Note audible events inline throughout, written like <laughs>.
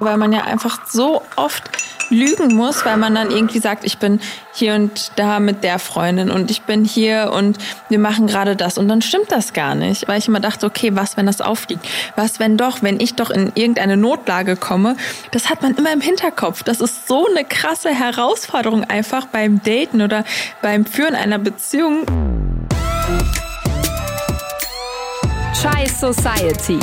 Weil man ja einfach so oft lügen muss, weil man dann irgendwie sagt, ich bin hier und da mit der Freundin und ich bin hier und wir machen gerade das und dann stimmt das gar nicht, weil ich immer dachte, okay, was, wenn das auffliegt? Was, wenn doch, wenn ich doch in irgendeine Notlage komme? Das hat man immer im Hinterkopf. Das ist so eine krasse Herausforderung einfach beim Daten oder beim Führen einer Beziehung. Chai Society.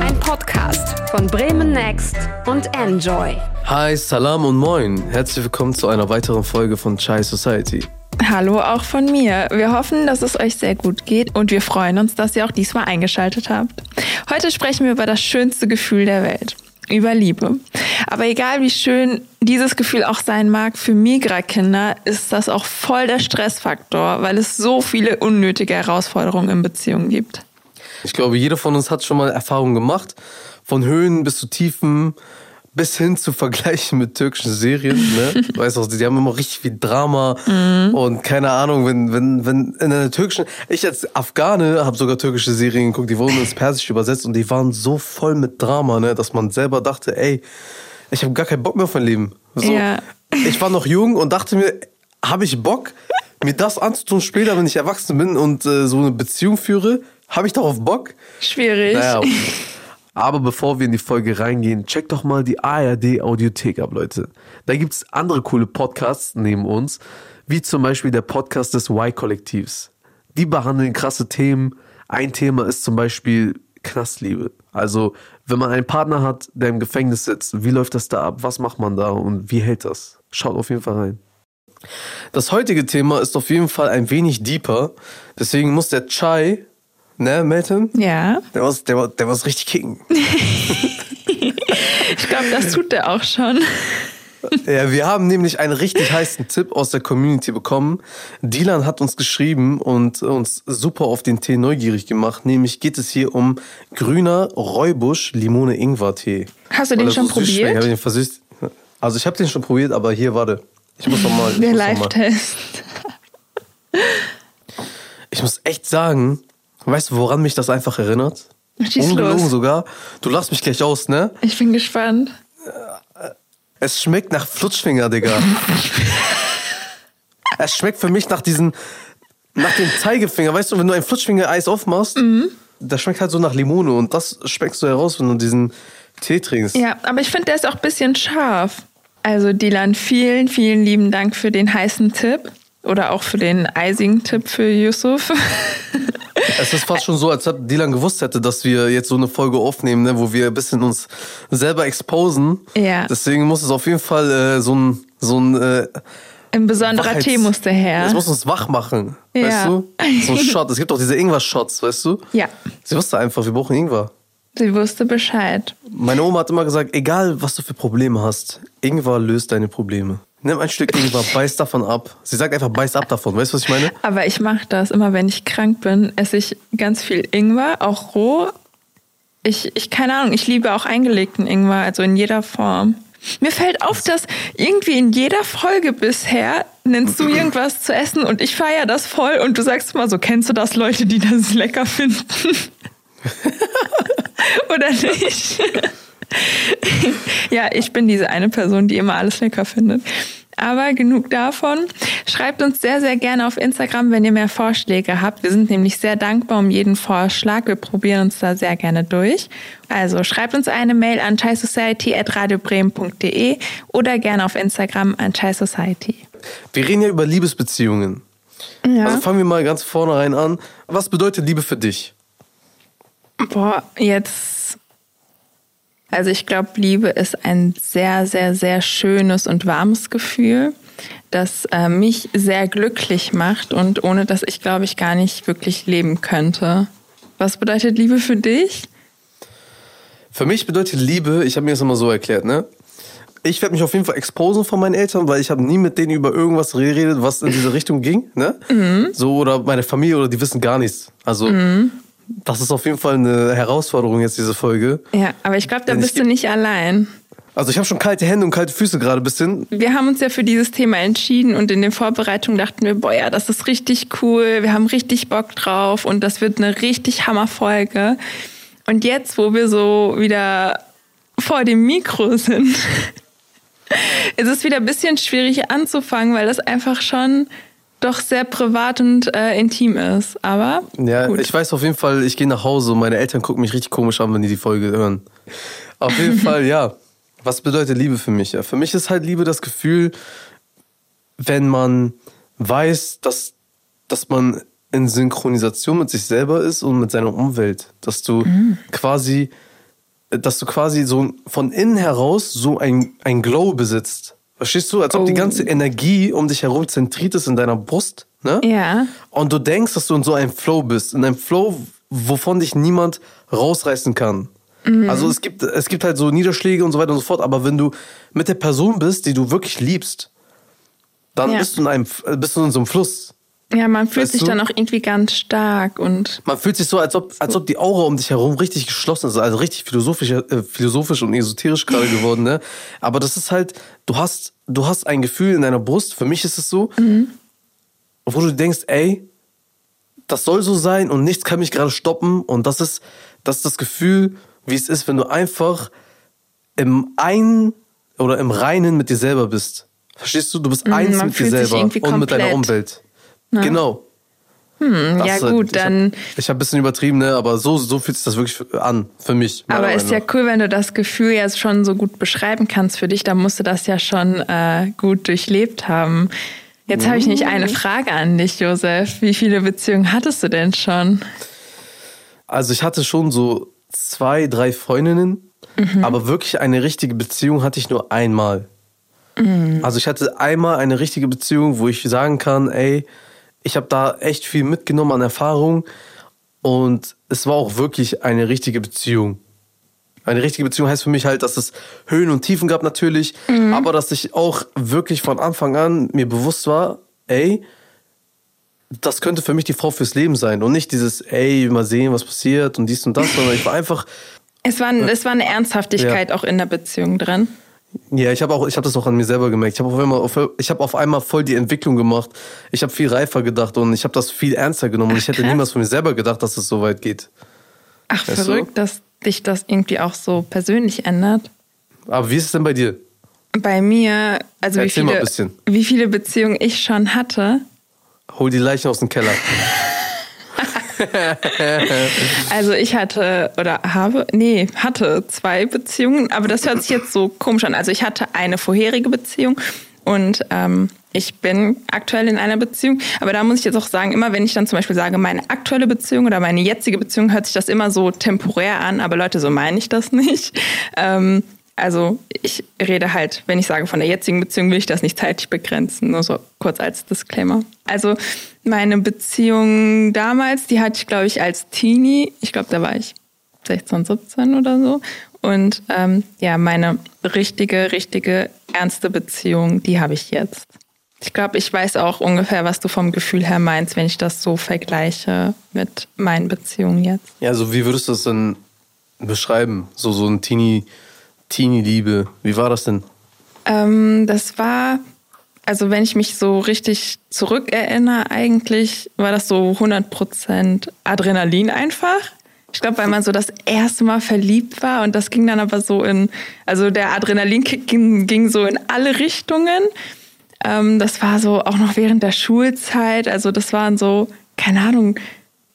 Ein Podcast von Bremen Next und Enjoy. Hi, Salam und Moin. Herzlich willkommen zu einer weiteren Folge von Chai Society. Hallo auch von mir. Wir hoffen, dass es euch sehr gut geht und wir freuen uns, dass ihr auch diesmal eingeschaltet habt. Heute sprechen wir über das schönste Gefühl der Welt. Über Liebe. Aber egal wie schön dieses Gefühl auch sein mag, für Migra-Kinder ist das auch voll der Stressfaktor, weil es so viele unnötige Herausforderungen in Beziehungen gibt. Ich glaube, jeder von uns hat schon mal Erfahrungen gemacht. Von Höhen bis zu Tiefen, bis hin zu Vergleichen mit türkischen Serien. Ne? <laughs> weißt du, die haben immer richtig viel Drama mhm. und keine Ahnung, wenn, wenn, wenn in einer türkischen, ich als Afghane habe sogar türkische Serien geguckt, die wurden ins Persische übersetzt und die waren so voll mit Drama, ne, dass man selber dachte, ey, ich habe gar keinen Bock mehr auf mein Leben. So, ja. Ich war noch jung und dachte mir, habe ich Bock, mir das anzutun später, wenn ich erwachsen bin und äh, so eine Beziehung führe? Habe ich darauf Bock? Schwierig. Naja, <laughs> aber bevor wir in die Folge reingehen, checkt doch mal die ARD Audiothek ab, Leute. Da gibt's andere coole Podcasts neben uns, wie zum Beispiel der Podcast des Y-Kollektivs. Die behandeln krasse Themen. Ein Thema ist zum Beispiel Knastliebe. Also, wenn man einen Partner hat, der im Gefängnis sitzt, wie läuft das da ab? Was macht man da und wie hält das? Schaut auf jeden Fall rein. Das heutige Thema ist auf jeden Fall ein wenig deeper. Deswegen muss der Chai Ne, Melton? Ja. Der muss, der, der muss richtig kicken. <laughs> ich glaube, das tut der auch schon. Ja, wir haben nämlich einen richtig heißen Tipp aus der Community bekommen. Dylan hat uns geschrieben und uns super auf den Tee neugierig gemacht. Nämlich geht es hier um grüner Räubusch Limone Ingwer Tee. Hast du den schon probiert? Ich den versüßt. Also ich habe den schon probiert, aber hier warte. Ich muss noch mal. Der Live-Test. Ich muss echt sagen, Weißt du, woran mich das einfach erinnert? Schieß Ungelogen los. sogar. Du lachst mich gleich aus, ne? Ich bin gespannt. Es schmeckt nach Flutschfinger, Digga. <laughs> es schmeckt für mich nach diesen, nach dem Zeigefinger. Weißt du, wenn du ein Flutschfinger-Eis aufmachst, mhm. das schmeckt halt so nach Limone und das schmeckst du heraus, wenn du diesen Tee trinkst. Ja, aber ich finde, der ist auch ein bisschen scharf. Also, Dylan, vielen, vielen lieben Dank für den heißen Tipp. Oder auch für den eisigen Tipp für Yusuf. <laughs> Es ist fast schon so, als ob Dylan gewusst hätte, dass wir jetzt so eine Folge aufnehmen, ne, wo wir ein bisschen uns selber exposen. Ja. Deswegen muss es auf jeden Fall äh, so ein, so ein äh, ein besonderer Wachheits Tee musste her. Es muss uns wach machen, ja. weißt du? So ein <laughs> Shot. Es gibt auch diese Ingwer-Shots, weißt du? Ja. Sie wusste einfach, wir brauchen Ingwer. Sie wusste Bescheid. Meine Oma hat immer gesagt, egal was du für Probleme hast, Ingwer löst deine Probleme. Nimm ein Stück Ingwer, beiß davon ab. Sie sagt einfach, beiß ab davon. Weißt du, was ich meine? Aber ich mache das immer, wenn ich krank bin, esse ich ganz viel Ingwer, auch roh. Ich, ich keine Ahnung, ich liebe auch eingelegten Ingwer, also in jeder Form. Mir fällt auf, dass irgendwie in jeder Folge bisher nennst du irgendwas zu essen und ich feiere das voll und du sagst immer so, kennst du das Leute, die das lecker finden? <laughs> Oder nicht? Ja, ich bin diese eine Person, die immer alles lecker findet. Aber genug davon. Schreibt uns sehr, sehr gerne auf Instagram, wenn ihr mehr Vorschläge habt. Wir sind nämlich sehr dankbar um jeden Vorschlag. Wir probieren uns da sehr gerne durch. Also schreibt uns eine Mail an chaisociety.radiobremen.de oder gerne auf Instagram an chaisociety. Wir reden ja über Liebesbeziehungen. Ja. Also fangen wir mal ganz vorne rein an. Was bedeutet Liebe für dich? Boah, jetzt also ich glaube, Liebe ist ein sehr, sehr, sehr schönes und warmes Gefühl, das äh, mich sehr glücklich macht und ohne das ich, glaube ich, gar nicht wirklich leben könnte. Was bedeutet Liebe für dich? Für mich bedeutet Liebe, ich habe mir das immer so erklärt, ne? Ich werde mich auf jeden Fall exposen von meinen Eltern, weil ich habe nie mit denen über irgendwas geredet, was in diese Richtung ging, ne? Mhm. So oder meine Familie oder die wissen gar nichts. Also mhm. Das ist auf jeden Fall eine Herausforderung jetzt, diese Folge. Ja, aber ich glaube, da Denn bist du nicht allein. Also ich habe schon kalte Hände und kalte Füße gerade ein bisschen. Wir haben uns ja für dieses Thema entschieden und in den Vorbereitungen dachten wir, boah ja, das ist richtig cool, wir haben richtig Bock drauf und das wird eine richtig Hammerfolge. Und jetzt, wo wir so wieder vor dem Mikro sind, <laughs> ist es wieder ein bisschen schwierig anzufangen, weil das einfach schon doch sehr privat und äh, intim ist. Aber Ja, gut. ich weiß auf jeden Fall, ich gehe nach Hause und meine Eltern gucken mich richtig komisch an, wenn die die Folge hören. Auf jeden <laughs> Fall, ja. Was bedeutet Liebe für mich? Ja, für mich ist halt Liebe das Gefühl, wenn man weiß, dass, dass man in Synchronisation mit sich selber ist und mit seiner Umwelt. Dass du quasi, dass du quasi so von innen heraus so ein, ein Glow besitzt. Verstehst du? Als ob die Oh. ganze Energie um dich herum zentriert ist in deiner Brust. Ne? ja. Und du denkst, dass du in so einem Flow bist. In einem Flow, wovon dich niemand rausreißen kann. Also es gibt, es gibt halt so Niederschläge und so weiter und so fort, aber wenn du mit der Person bist, die du wirklich liebst, dann Ja. bist du in einem, bist du in so einem Fluss. Ja, man fühlt Weißt sich du? dann auch irgendwie ganz stark und Man fühlt sich so, als ob, als ob die Aura um dich herum richtig geschlossen ist. Also richtig philosophisch, äh, philosophisch und esoterisch gerade geworden, ne? Aber das ist halt, du hast, du hast ein Gefühl in deiner Brust, für mich ist es so, wo du denkst, ey, das soll so sein und nichts kann mich gerade stoppen. Und das ist, das ist das Gefühl, wie es ist, wenn du einfach im Ein oder im Reinen mit dir selber bist. Verstehst du? Du bist eins man mit dir selber und mit deiner komplett. Umwelt. Genau. Das ja halt- gut, dann. Ich habe ich hab ein bisschen übertrieben, ne? aber so, so fühlt sich das wirklich an, für mich. Aber ist ja cool, wenn du das Gefühl jetzt schon so gut beschreiben kannst für dich, dann musst du das ja schon äh, gut durchlebt haben. Jetzt habe ich nicht eine Frage an dich, Josef. Wie viele Beziehungen hattest du denn schon? Also ich hatte schon so zwei, drei Freundinnen, Mhm. aber wirklich eine richtige Beziehung hatte ich nur einmal. Mhm. Also ich hatte einmal eine richtige Beziehung, wo ich sagen kann, ey, ich habe da echt viel mitgenommen an Erfahrung und es war auch wirklich eine richtige Beziehung. Eine richtige Beziehung heißt für mich halt, dass es Höhen und Tiefen gab natürlich, Mhm. aber dass ich auch wirklich von Anfang an mir bewusst war, ey, das könnte für mich die Frau fürs Leben sein und nicht dieses, ey, mal sehen, was passiert und dies und das, sondern ich war einfach, Es war, es war eine Ernsthaftigkeit auch in der Beziehung drin. Ja, ich habe auch, ich habe das auch an mir selber gemerkt. Ich habe auf einmal, auf, ich habe auf einmal voll die Entwicklung gemacht. Ich habe viel reifer gedacht und ich habe das viel ernster genommen und ich hätte krass. niemals von mir selber gedacht, dass es so weit geht. Ach, Weißt du? verrückt, dass dich das irgendwie auch so persönlich ändert. Aber wie ist es denn bei dir? Bei mir, also wie Erzähl mal viele, ein bisschen. wie viele Beziehungen ich schon hatte. Hol die Leichen aus dem Keller. <laughs> <laughs> Also ich hatte oder habe, nee, hatte zwei Beziehungen, aber das hört sich jetzt so komisch an. Also ich hatte eine vorherige Beziehung und ähm, ich bin aktuell in einer Beziehung. Aber da muss ich jetzt auch sagen, immer wenn ich dann zum Beispiel sage, meine aktuelle Beziehung oder meine jetzige Beziehung, hört sich das immer so temporär an. Aber Leute, so meine ich das nicht. <laughs> Ähm, also ich rede halt, wenn ich sage von der jetzigen Beziehung, will ich das nicht zeitlich begrenzen. Nur so kurz als Disclaimer. Also meine Beziehung damals, die hatte ich, glaube ich, als Teenie. Ich glaube, da war ich 16, 17 oder so. Und ähm, ja, meine richtige, richtige, ernste Beziehung, die habe ich jetzt. Ich glaube, ich weiß auch ungefähr, was du vom Gefühl her meinst, wenn ich das so vergleiche mit meinen Beziehungen jetzt. Ja, also wie würdest du das denn beschreiben? So, so ein Teenie, Teenie-Liebe. Wie war das denn? Ähm, das war, also wenn ich mich so richtig zurückerinnere, eigentlich war das so 100% Adrenalin einfach. Ich glaube, weil man so das erste Mal verliebt war und das ging dann aber so in, also der Adrenalinkick ging, ging so in alle Richtungen. Ähm, das war so auch noch während der Schulzeit. Also das waren so, keine Ahnung,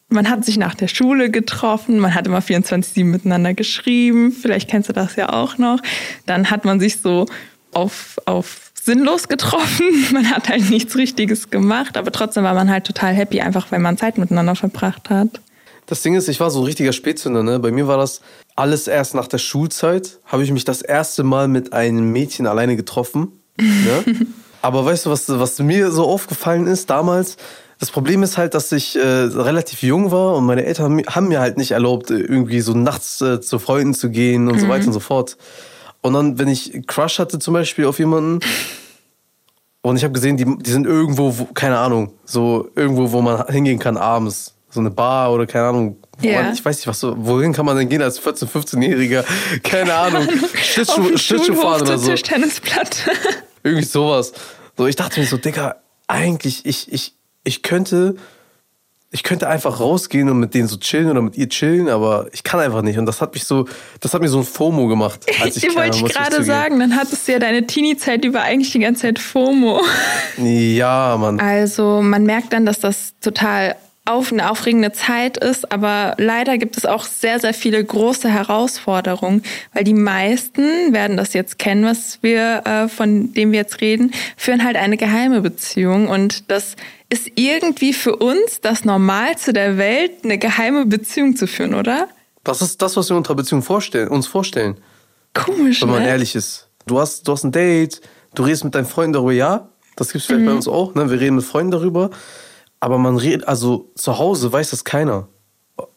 man hat sich nach der Schule getroffen, man hat immer 24-7 miteinander geschrieben, vielleicht kennst du das ja auch noch. Dann hat man sich so auf, auf sinnlos getroffen, <laughs> man hat halt nichts Richtiges gemacht, aber trotzdem war man halt total happy, einfach weil man Zeit miteinander verbracht hat. Das Ding ist, ich war so ein richtiger Spätzünder. Ne? Bei mir war das alles erst nach der Schulzeit. Habe ich mich das erste Mal mit einem Mädchen alleine getroffen. Ne? <laughs> Aber weißt du, was, was mir so aufgefallen ist damals? Das Problem ist halt, dass ich äh, relativ jung war und meine Eltern haben mir halt nicht erlaubt, äh, irgendwie so nachts äh, zu Freunden zu gehen und so weiter und so fort. Und dann, wenn ich Crush hatte zum Beispiel auf jemanden und ich habe gesehen, die, die sind irgendwo, wo, keine Ahnung, so irgendwo, wo man hingehen kann abends. So eine Bar oder keine Ahnung. Ja. man, ich weiß nicht, was so, wohin kann man denn gehen als 14-, 15-Jähriger? <laughs> Keine Ahnung. Schlittschuh, Schlittschuhfahren Schulhof oder so. Tischtennisplatte. <laughs> Irgendwie sowas. So, ich dachte mir so, Digga, eigentlich, ich, ich, ich könnte ich könnte einfach rausgehen und mit denen so chillen oder mit ihr chillen, aber ich kann einfach nicht. Und das hat mich so, das hat mir so ein FOMO gemacht. <laughs> Als ich wollte ich gerade sagen, dann hattest du ja deine Teenie-Zeit über eigentlich die ganze Zeit FOMO. <laughs> Ja, Mann. Also man merkt dann, dass das total auf eine aufregende Zeit ist, aber leider gibt es auch sehr, sehr viele große Herausforderungen, weil die meisten werden das jetzt kennen, was wir, äh, von dem wir jetzt reden, führen halt eine geheime Beziehung und das ist irgendwie für uns das Normalste der Welt, eine geheime Beziehung zu führen, oder? Das ist das, was wir unter Beziehung vorstellen, uns vorstellen. Komisch, Wenn man ne? ehrlich ist. Du hast, du hast ein Date, du redest mit deinen Freunden darüber, ja, das gibt es vielleicht Mhm. bei uns auch, ne? wir reden mit Freunden darüber, aber man redet, also zu Hause weiß das keiner.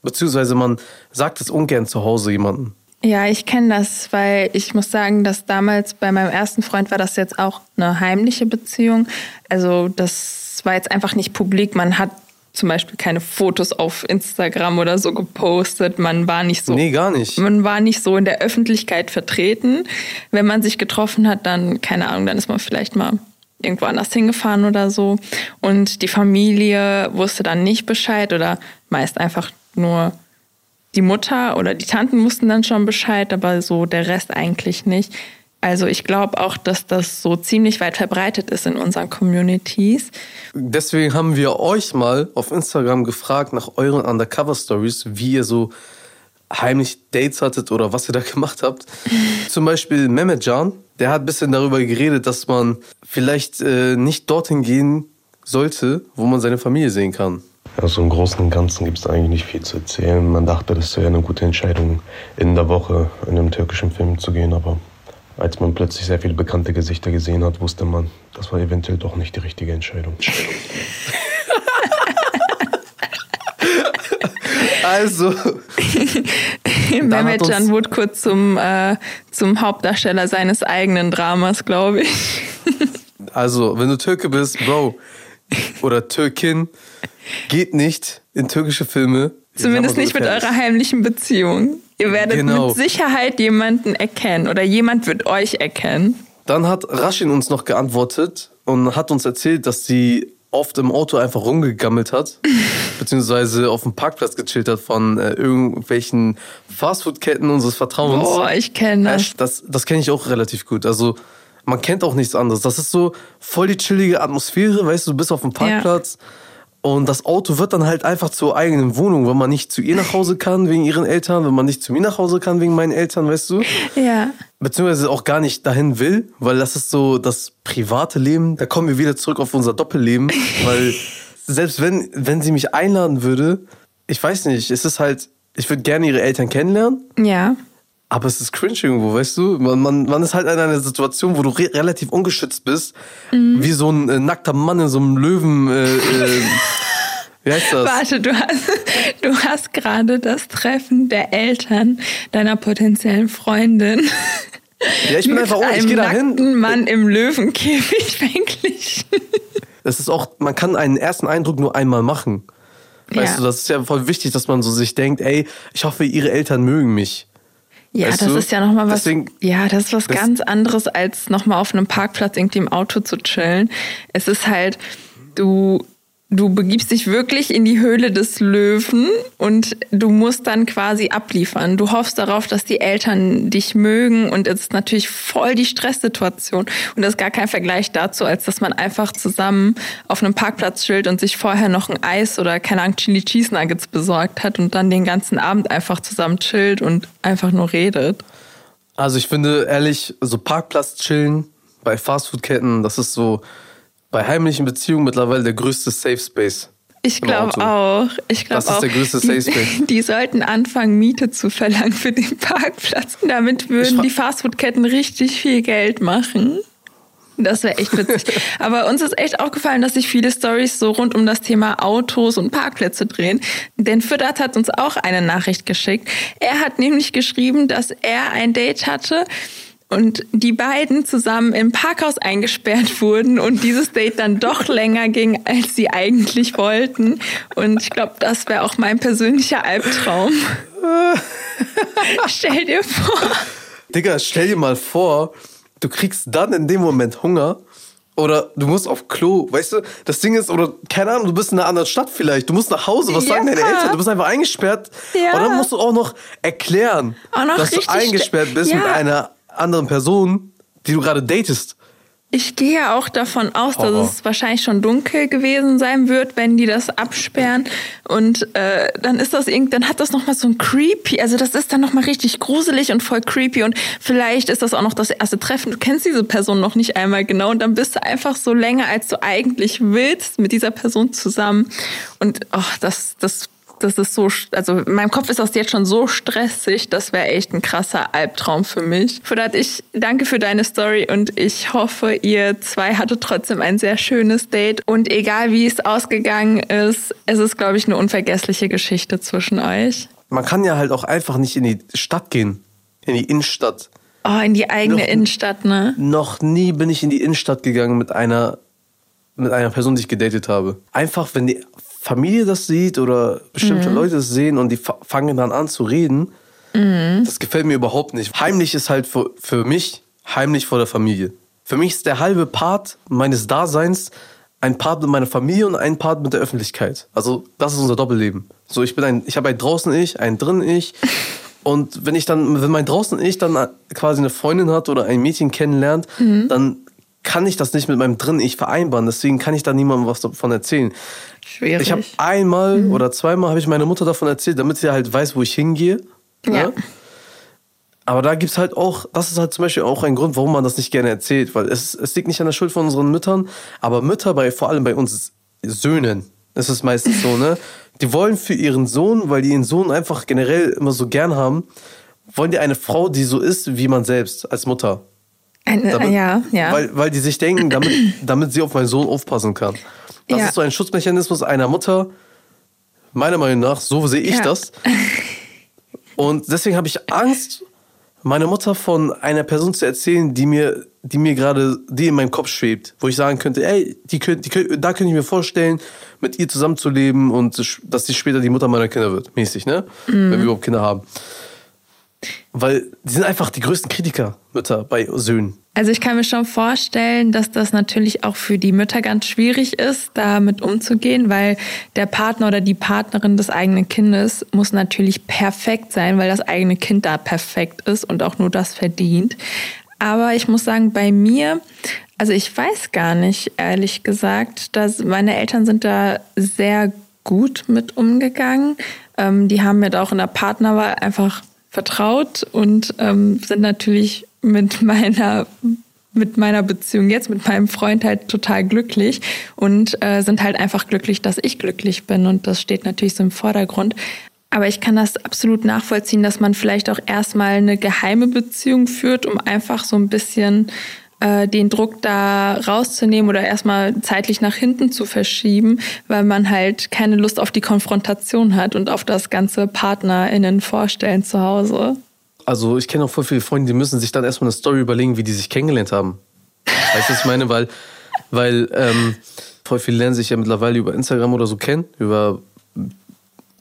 Beziehungsweise man sagt es ungern zu Hause jemandem. Ja, ich kenne das, weil ich muss sagen, dass damals bei meinem ersten Freund war das jetzt auch eine heimliche Beziehung. Also das war jetzt einfach nicht publik. Man hat zum Beispiel keine Fotos auf Instagram oder so gepostet. Man war nicht so. Nee, gar nicht. Man war nicht so in der Öffentlichkeit vertreten. Wenn man sich getroffen hat, dann, keine Ahnung, dann ist man vielleicht mal irgendwo anders hingefahren oder so. Und die Familie wusste dann nicht Bescheid oder meist einfach nur die Mutter oder die Tanten wussten dann schon Bescheid, aber so der Rest eigentlich nicht. Also ich glaube auch, dass das so ziemlich weit verbreitet ist in unseren Communities. Deswegen haben wir euch mal auf Instagram gefragt nach euren Undercover-Stories, wie ihr so heimlich Dates hattet oder was ihr da <laughs> gemacht habt. Zum Beispiel Mehmetjan, der hat ein bisschen darüber geredet, dass man vielleicht äh, nicht dorthin gehen sollte, wo man seine Familie sehen kann. Also im Großen und Ganzen gibt es eigentlich nicht viel zu erzählen. Man dachte, das wäre eine gute Entscheidung, in der Woche in einem türkischen Film zu gehen, aber als man plötzlich sehr viele bekannte Gesichter gesehen hat, wusste man, das war eventuell doch nicht die richtige Entscheidung. <laughs> Also, <laughs> Mehmet Can wurde kurz zum, äh, zum Hauptdarsteller seines eigenen Dramas, glaube ich. <laughs> also, wenn du Türke bist, Bro, oder Türkin, geht nicht in türkische Filme. Zumindest nicht mit eurer heimlichen Beziehung. Ihr werdet Genau. mit Sicherheit jemanden erkennen oder jemand wird euch erkennen. Dann hat Raschin uns noch geantwortet und hat uns erzählt, dass sie oft im Auto einfach rumgegammelt hat, <laughs> beziehungsweise auf dem Parkplatz gechillt hat von äh, irgendwelchen Fastfood-Ketten unseres Vertrauens. Boah, ich kenne das. Das, das kenne ich auch relativ gut. Also man kennt auch nichts anderes. Das ist so voll die chillige Atmosphäre, weißt du, du bist auf dem Parkplatz und das Auto wird dann halt einfach zur eigenen Wohnung, wenn man nicht zu ihr nach Hause kann wegen ihren Eltern, wenn man nicht zu mir nach Hause kann wegen meinen Eltern, weißt du? Ja. Beziehungsweise auch gar nicht dahin will, weil das ist so das private Leben. Da kommen wir wieder zurück auf unser Doppelleben, <laughs> weil selbst wenn, wenn sie mich einladen würde, ich weiß nicht, es ist halt, ich würde gerne ihre Eltern kennenlernen, Ja. Aber es ist cringe irgendwo, weißt du? Man, man, man ist halt in einer Situation, wo du re relativ ungeschützt bist, Mhm. wie so ein äh, nackter Mann in so einem Löwen. Äh, äh, <laughs> wie heißt das? Warte, du hast, du hast gerade das Treffen der Eltern deiner potenziellen Freundin Ja, ich bin mit einfach, oh, ich gehe da nackten hin. Mann im Löwenkäfig <laughs> verglichen. Das ist auch, man kann einen ersten Eindruck nur einmal machen. Weißt Ja. du, das ist ja voll wichtig, dass man so sich denkt, ey, ich hoffe, ihre Eltern mögen mich. Ja, Weißt das du? ist ja nochmal was. Deswegen- ja, das ist was das- ganz anderes, als nochmal auf einem Parkplatz irgendwie im Auto zu chillen. Es ist halt, du, du begibst dich wirklich in die Höhle des Löwen und du musst dann quasi abliefern. Du hoffst darauf, dass die Eltern dich mögen und es ist natürlich voll die Stresssituation. Und das ist gar kein Vergleich dazu, als dass man einfach zusammen auf einem Parkplatz chillt und sich vorher noch ein Eis oder keine Ahnung, Chili Cheese Nuggets besorgt hat und dann den ganzen Abend einfach zusammen chillt und einfach nur redet. Also ich finde ehrlich, so Parkplatz chillen bei Fastfood-Ketten, das ist so bei heimlichen Beziehungen mittlerweile der größte Safe Space. Ich glaube auch. Ich glaube Das ist auch. der größte die, Safe Space. <laughs> Die sollten anfangen, Miete zu verlangen für den Parkplatz. Damit würden die Fastfood-Ketten richtig viel Geld machen. Das wäre echt witzig. <laughs> Aber uns ist echt aufgefallen, dass sich viele Stories so rund um das Thema Autos und Parkplätze drehen. Denn Füttert hat uns auch eine Nachricht geschickt. Er hat nämlich geschrieben, dass er ein Date hatte und die beiden zusammen im Parkhaus eingesperrt wurden und dieses Date dann doch länger ging, als sie eigentlich wollten. Und ich glaube, das wäre auch mein persönlicher Albtraum. <laughs> Stell dir vor. Digga, stell dir mal vor, du kriegst dann in dem Moment Hunger Oder du musst auf Klo, weißt du? Das Ding ist, oder keine Ahnung, du bist in einer anderen Stadt vielleicht, du musst nach Hause, was sagen Ja. deine Eltern? Du bist einfach eingesperrt. Ja. Und dann musst du auch noch erklären, Auch noch dass du eingesperrt bist Ja. mit einer anderen Person, die du gerade datest. Ich gehe ja auch davon aus, dass Horror. es wahrscheinlich schon dunkel gewesen sein wird, wenn die das absperren. Und äh, dann ist das irgendwie, dann hat das nochmal so ein creepy, also das ist dann nochmal richtig gruselig und voll creepy. Und vielleicht ist das auch noch das erste Treffen. Du kennst diese Person noch nicht einmal genau und dann bist du einfach so länger, als du eigentlich willst, mit dieser Person zusammen. Und oh, das, das das ist so, also in meinem Kopf ist das jetzt schon so stressig, das wäre echt ein krasser Albtraum für mich. Fudat, ich danke für deine Story und ich hoffe, ihr zwei hattet trotzdem ein sehr schönes Date. Und egal wie es ausgegangen ist, es ist, glaube ich, eine unvergessliche Geschichte zwischen euch. Man kann ja halt auch einfach nicht in die Stadt gehen, in die Innenstadt. Oh, in die eigene Noch- Innenstadt, ne? Noch nie bin ich in die Innenstadt gegangen mit einer, mit einer Person, die ich gedatet habe. Einfach, wenn die Familie das sieht oder bestimmte Leute es sehen und die fa- fangen dann an zu reden, das gefällt mir überhaupt nicht. Heimlich ist halt für, für mich heimlich vor der Familie. Für mich ist der halbe Part meines Daseins ein Part mit meiner Familie und ein Part mit der Öffentlichkeit. Also das ist unser Doppelleben. So ich bin ein, ich habe ein draußen ich, ein drin ich. <laughs> Und wenn ich dann, wenn mein draußen ich dann quasi eine Freundin hat oder ein Mädchen kennenlernt, dann kann ich das nicht mit meinem drin ich vereinbaren. Deswegen kann ich da niemandem was davon erzählen. Schwierig. Ich habe einmal oder zweimal habe ich meine Mutter davon erzählt, damit sie halt weiß, wo ich hingehe. Ja. Ne? Aber da gibt's halt auch, das ist halt zum Beispiel auch ein Grund, warum man das nicht gerne erzählt, weil es, es liegt nicht an der Schuld von unseren Müttern, aber Mütter bei, vor allem bei uns Söhnen, ist es meistens so, ne? Die wollen für ihren Sohn, weil die ihren Sohn einfach generell immer so gern haben, wollen die eine Frau, die so ist wie man selbst als Mutter. Eine, Damit, ja, ja. Weil, weil die sich denken, damit, <clears throat> damit sie auf meinen Sohn aufpassen kann. Das Ja. ist so ein Schutzmechanismus einer Mutter. Meiner Meinung nach, so sehe ich Ja. das. Und deswegen habe ich Angst, meine Mutter von einer Person zu erzählen, die mir, die mir gerade, die in meinem Kopf schwebt, wo ich sagen könnte, ey, die könnt, die könnt, da könnte ich mir vorstellen, mit ihr zusammenzuleben und dass sie später die Mutter meiner Kinder wird, mäßig, ne? Wenn wir überhaupt Kinder haben. Weil die sind einfach die größten Kritiker, Mütter bei Söhnen. Also ich kann mir schon vorstellen, dass das natürlich auch für die Mütter ganz schwierig ist, damit umzugehen, weil der Partner oder die Partnerin des eigenen Kindes muss natürlich perfekt sein, weil das eigene Kind da perfekt ist und auch nur das verdient. Aber ich muss sagen, bei mir, also ich weiß gar nicht, ehrlich gesagt, dass meine Eltern sind da sehr gut mit umgegangen. Ähm, die haben mir da auch in der Partnerwahl einfach vertraut und ähm, sind natürlich mit meiner mit meiner Beziehung jetzt mit meinem Freund halt total glücklich und äh, sind halt einfach glücklich, dass ich glücklich bin und das steht natürlich so im Vordergrund. Aber ich kann das absolut nachvollziehen, dass man vielleicht auch erstmal eine geheime Beziehung führt, um einfach so ein bisschen äh, den Druck da rauszunehmen oder erstmal zeitlich nach hinten zu verschieben, weil man halt keine Lust auf die Konfrontation hat und auf das ganze PartnerInnen vorstellen zu Hause. Also ich kenne auch voll viele Freunde, die müssen sich dann erstmal eine Story überlegen, wie die sich kennengelernt haben. Weißt du, was ich meine? Weil, weil ähm, voll viele lernen sich ja mittlerweile über Instagram oder so kennen, über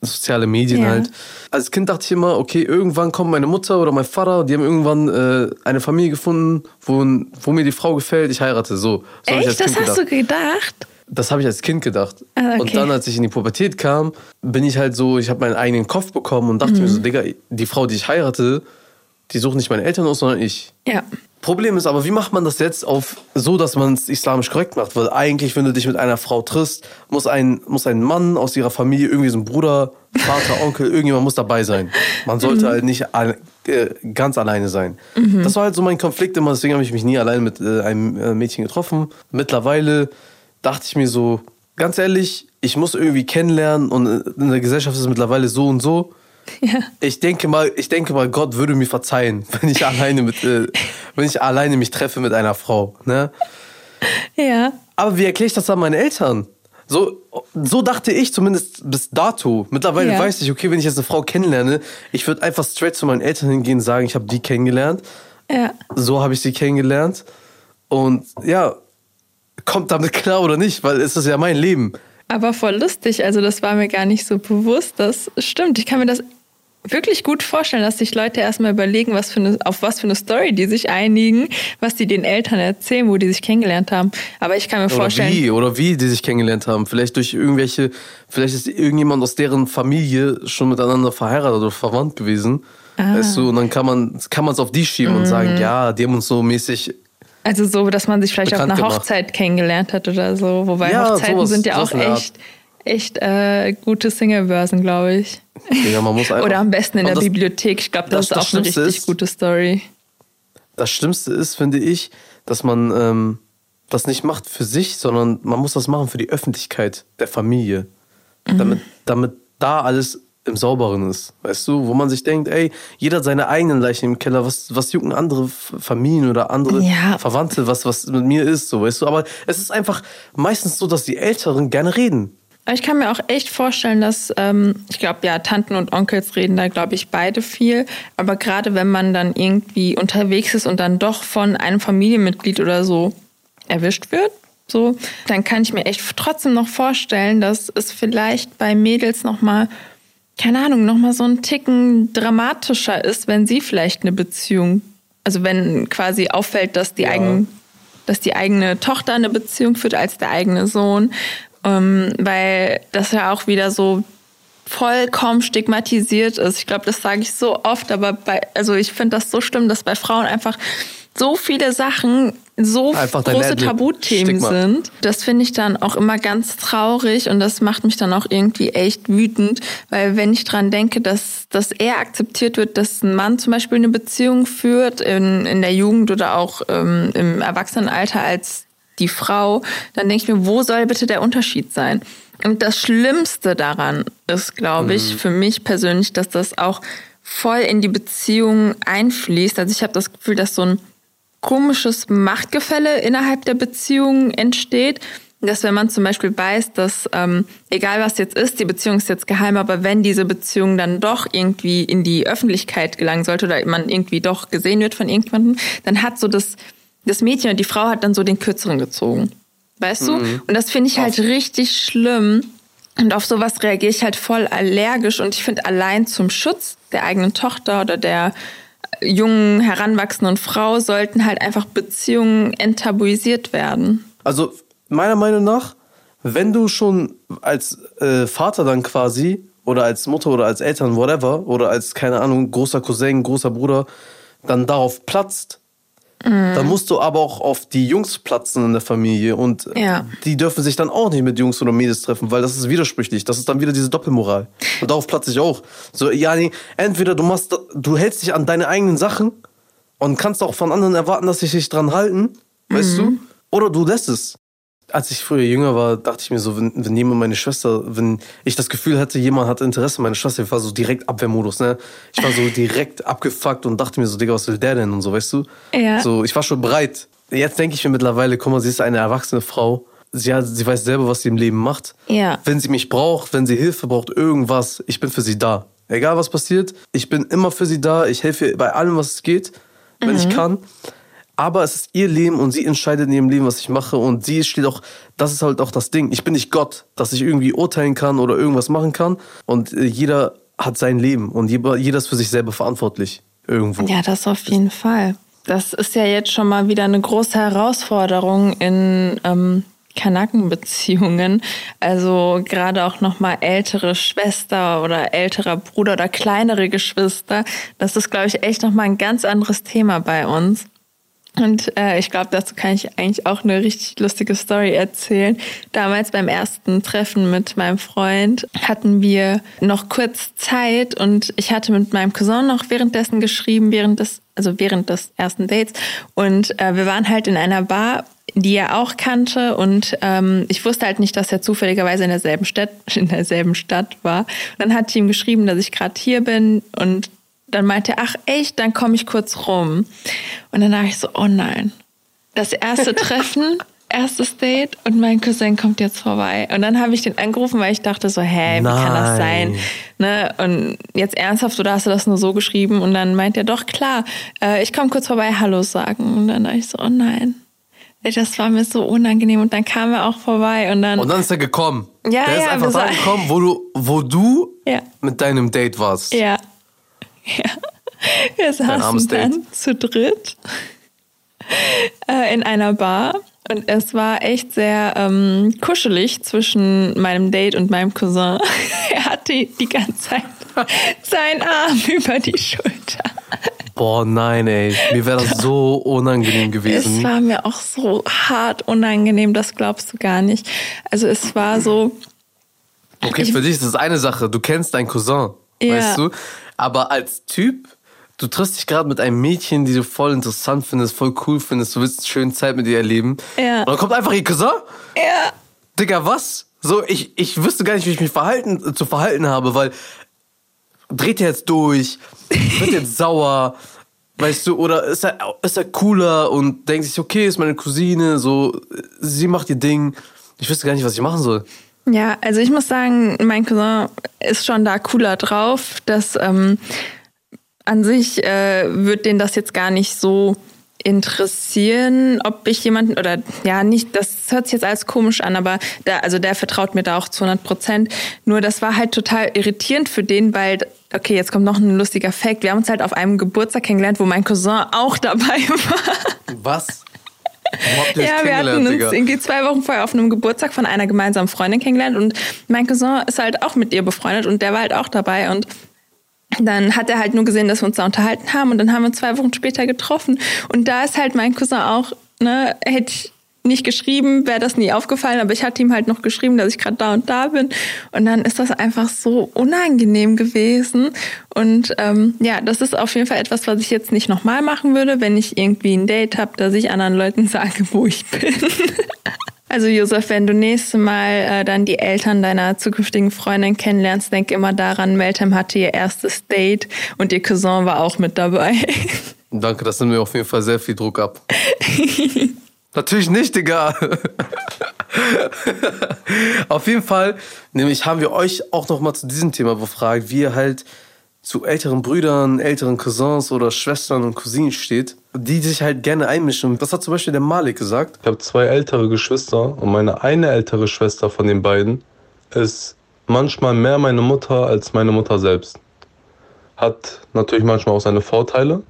soziale Medien Ja. halt. Als Kind dachte ich immer, okay, irgendwann kommt meine Mutter oder mein Vater, die haben irgendwann äh, eine Familie gefunden, wo, wo mir die Frau gefällt, ich heirate. So, so Echt? Das Kind hast gedacht. du gedacht? Das habe ich als Kind gedacht. Ah, okay. Und dann, als ich in die Pubertät kam, bin ich halt so, ich habe meinen eigenen Kopf bekommen und dachte mir Mhm. so, Digga, die Frau, die ich heirate, die suchen nicht meine Eltern aus, sondern ich. Ja. Problem ist aber, wie macht man das jetzt auf so, dass man es islamisch korrekt macht? Weil eigentlich, wenn du dich mit einer Frau triffst, muss ein, muss ein Mann aus ihrer Familie, irgendwie so ein Bruder, Vater, <laughs> Onkel, irgendjemand muss dabei sein. Man sollte halt nicht alle, äh, ganz alleine sein. Das war halt so mein Konflikt immer, deswegen habe ich mich nie alleine mit äh, einem äh, Mädchen getroffen. Mittlerweile dachte ich mir so, ganz ehrlich, ich muss irgendwie kennenlernen und in der Gesellschaft ist es mittlerweile so und so. <laughs> Ja. Ich denke mal, ich denke mal, Gott würde mir verzeihen, <laughs> wenn ich alleine mit, äh, wenn ich alleine mich treffe mit einer Frau. Ne? Ja. Aber wie erkläre ich das an meine Eltern? So, so dachte ich zumindest bis dato. Mittlerweile Ja. weiß ich, okay, wenn ich jetzt eine Frau kennenlerne, ich würde einfach straight zu meinen Eltern hingehen und sagen, ich habe die kennengelernt. Ja. So habe ich sie kennengelernt. Und ja, kommt damit klar oder nicht, weil es ist ja mein Leben. Aber voll lustig. Also, das war mir gar nicht so bewusst. Das stimmt. Ich kann mir das wirklich gut vorstellen, dass sich Leute erstmal überlegen, was für eine, auf was für eine Story die sich einigen, was die den Eltern erzählen, wo die sich kennengelernt haben. Aber ich kann mir Oder vorstellen. wie, oder wie die sich kennengelernt haben. Vielleicht durch irgendwelche, vielleicht ist irgendjemand aus deren Familie schon miteinander verheiratet oder verwandt gewesen. Ah. Weißt du, und dann kann man kann man es auf die schieben und Mhm. sagen, ja, die haben uns so mäßig. Also so, dass man sich vielleicht auf einer gemacht. Hochzeit kennengelernt hat oder so. Wobei Ja, Hochzeiten sowas- sind ja auch echt, echt äh, gute Singlebörsen, glaube ich. Ja, man muss <laughs> einfach, Oder am besten in der das, Bibliothek. Ich glaube, das, das- ist auch eine richtig ist- gute Story. Das Schlimmste ist, finde ich, dass man ähm, das nicht macht für sich, sondern man muss das machen für die Öffentlichkeit der Familie. Mhm. Damit, damit da alles im Sauberen ist. Weißt du, wo man sich denkt, ey, jeder hat seine eigenen Leichen im Keller, was, was jucken andere Familien oder andere Ja. Verwandte, was, was mit mir ist, so, weißt du. Aber es ist einfach meistens so, dass die Älteren gerne reden. Ich kann mir auch echt vorstellen, dass, ähm, ich glaube, ja, Tanten und Onkels reden da, glaube ich, beide viel. Aber gerade wenn man dann irgendwie unterwegs ist und dann doch von einem Familienmitglied oder so erwischt wird, so, dann kann ich mir echt trotzdem noch vorstellen, dass es vielleicht bei Mädels nochmal, keine Ahnung, nochmal so ein Ticken dramatischer ist, wenn sie vielleicht eine Beziehung, also wenn quasi auffällt, dass die Ja. eigenen dass die eigene Tochter eine Beziehung führt als der eigene Sohn, ähm, weil das ja auch wieder so vollkommen stigmatisiert ist. Ich glaube, das sage ich so oft, aber bei, also ich finde das so schlimm, dass bei Frauen einfach so viele Sachen so Einfach große. Tabuthemen Stigma. sind. Das finde ich dann auch immer ganz traurig und das macht mich dann auch irgendwie echt wütend, weil wenn ich dran denke, dass, dass eher akzeptiert wird, dass ein Mann zum Beispiel eine Beziehung führt in, in der Jugend oder auch ähm, im Erwachsenenalter als die Frau, dann denke ich mir, wo soll bitte der Unterschied sein? Und das Schlimmste daran ist, glaube ich, für mich persönlich, dass das auch voll in die Beziehung einfließt. Also ich habe das Gefühl, dass so ein komisches Machtgefälle innerhalb der Beziehung entsteht. Dass wenn man zum Beispiel weiß, dass ähm, egal was jetzt ist, die Beziehung ist jetzt geheim, aber wenn diese Beziehung dann doch irgendwie in die Öffentlichkeit gelangen sollte oder man irgendwie doch gesehen wird von irgendjemandem, dann hat so das, das Mädchen und die Frau hat dann so den Kürzeren gezogen. Weißt du? Und das finde ich halt richtig schlimm. Und auf sowas reagiere ich halt voll allergisch. Und ich finde, allein zum Schutz der eigenen Tochter oder der jungen, heranwachsenden Frau sollten halt einfach Beziehungen enttabuisiert werden. Also meiner Meinung nach, wenn du schon als äh, Vater dann quasi oder als Mutter oder als Eltern, whatever, oder als, keine Ahnung, großer Cousin, großer Bruder, dann darauf platzt, dann musst du aber auch auf die Jungs platzen in der Familie und Ja. die dürfen sich dann auch nicht mit Jungs oder Mädels treffen, weil das ist widersprüchlich. Das ist dann wieder diese Doppelmoral. Und darauf platze ich auch. So, ja, nee, entweder du machst, du hältst dich an deine eigenen Sachen und kannst auch von anderen erwarten, dass sie sich dran halten, weißt du? Oder du lässt es. Als ich früher jünger war, dachte ich mir so, wenn, wenn jemand meine Schwester, wenn ich das Gefühl hatte, jemand hatte Interesse an meiner Schwester, ich war so direkt Abwehrmodus, ne? Ich war so direkt <laughs> abgefuckt und dachte mir so, Digga, was will der denn und so, weißt du? Ja. So, ich war schon bereit. Jetzt denke ich mir mittlerweile, guck mal, sie ist eine erwachsene Frau. Sie, hat, sie weiß selber, was sie im Leben macht. Ja. Wenn sie mich braucht, wenn sie Hilfe braucht, irgendwas, ich bin für sie da. Egal was passiert, ich bin immer für sie da. Ich helfe ihr bei allem, was es geht, wenn ich kann. Aber es ist ihr Leben und sie entscheidet in ihrem Leben, was ich mache. Und sie steht auch, das ist halt auch das Ding. Ich bin nicht Gott, dass ich irgendwie urteilen kann oder irgendwas machen kann. Und äh, jeder hat sein Leben und jeder, ist für sich selber verantwortlich. Irgendwo. Ja, das auf jeden Fall. Das ist ja jetzt schon mal wieder eine große Herausforderung in ähm, Kanakenbeziehungen. Also gerade auch nochmal ältere Schwester oder älterer Bruder oder kleinere Geschwister. Das ist, glaube ich, echt nochmal ein ganz anderes Thema bei uns. Und äh, ich glaube, dazu kann ich eigentlich auch eine richtig lustige Story erzählen. Damals beim ersten Treffen mit meinem Freund hatten wir noch kurz Zeit und ich hatte mit meinem Cousin noch währenddessen geschrieben, während des, also während des ersten Dates. Und äh, wir waren halt in einer Bar, die er auch kannte und ähm, ich wusste halt nicht, dass er zufälligerweise in derselben Stadt, <laughs> in derselben Stadt war. Und dann hat ich ihm geschrieben, dass ich gerade hier bin und dann meinte er, ach echt, dann komme ich kurz rum. Und dann dachte ich so, oh nein. Das erste Treffen, <laughs> erstes Date und mein Cousin kommt jetzt vorbei. Und dann habe ich den angerufen, weil ich dachte so, hä, wie kann das sein? Nein. Ne? Und jetzt ernsthaft, oder hast du das nur so geschrieben? Und dann meint er, doch klar, äh, ich komme kurz vorbei, Hallo sagen. Und dann dachte ich so, oh nein. Das war mir so unangenehm. Und dann kam er auch vorbei und dann. Und dann ist er gekommen. Ja, Der ist ja, einfach wir da gekommen, wo du, wo du Ja. mit deinem Date warst. ja. <laughs> Wir armes saßen dann zu dritt äh, in einer Bar und es war echt sehr ähm, kuschelig zwischen meinem Date und meinem Cousin. <laughs> er hatte die ganze Zeit <laughs> seinen Arm über die Schulter. Boah, nein, ey. Mir wäre das so unangenehm Es gewesen. war mir auch so hart unangenehm, das glaubst du gar nicht. Also es war so, Okay, für dich ist das eine Sache. Du kennst deinen Cousin, Ja. weißt du? Aber als Typ, du triffst dich gerade mit einem Mädchen, die du voll interessant findest, voll cool findest, du willst schön Zeit mit ihr erleben. Ja. Und dann kommt einfach ihr Cousin? ja, Digga, was? So, ich, ich wüsste gar nicht, wie ich mich verhalten, zu verhalten habe, weil dreht er jetzt durch, wird jetzt <laughs> sauer, weißt du, oder ist er, ist er cooler und denkt sich, okay, ist meine Cousine, so, sie macht ihr Ding. Ich wüsste gar nicht, was ich machen soll. Ja, also ich muss sagen, mein Cousin ist schon da cooler drauf. dass ähm, an sich äh, wird den das jetzt gar nicht so interessieren, ob ich jemanden oder ja nicht, das hört sich jetzt alles komisch an, aber da, also der vertraut mir da auch zu 100 Prozent. Nur das war halt total irritierend für den, weil okay, jetzt kommt noch ein lustiger Fact. Wir haben uns halt auf einem Geburtstag kennengelernt, wo mein Cousin auch dabei <laughs> war. Was? Wo habt ihr euch Ja, wir hatten uns Digga? irgendwie zwei Wochen vorher auf einem Geburtstag von einer gemeinsamen Freundin kennengelernt und mein Cousin ist halt auch mit ihr befreundet und der war halt auch dabei und dann hat er halt nur gesehen, dass wir uns da unterhalten haben und dann haben wir uns zwei Wochen später getroffen und da ist halt mein Cousin auch, ne, hätte ich nicht geschrieben, wäre das nie aufgefallen, aber ich hatte ihm halt noch geschrieben, dass ich gerade da und da bin und dann ist das einfach so unangenehm gewesen und ähm, ja, das ist auf jeden Fall etwas, was ich jetzt nicht nochmal machen würde, wenn ich irgendwie ein Date habe, dass ich anderen Leuten <laughs> sage, wo ich bin. <laughs> Also Josef, wenn du nächste Mal äh, dann die Eltern deiner zukünftigen Freundin kennenlernst, denk immer daran, Meltem hatte ihr erstes Date und ihr Cousin war auch mit dabei. <laughs> Danke, das nimmt mir auf jeden Fall sehr viel Druck ab. Natürlich nicht, Digga. auf jeden Fall, nämlich haben wir euch auch noch mal zu diesem Thema befragt, wie ihr halt zu älteren Brüdern, älteren Cousins oder Schwestern und Cousinen steht, die sich halt gerne einmischen. Das hat zum Beispiel der Malik gesagt. Ich habe zwei ältere Geschwister und meine eine ältere Schwester von den beiden ist manchmal mehr meine Mutter als meine Mutter selbst. Hat natürlich manchmal auch seine Vorteile,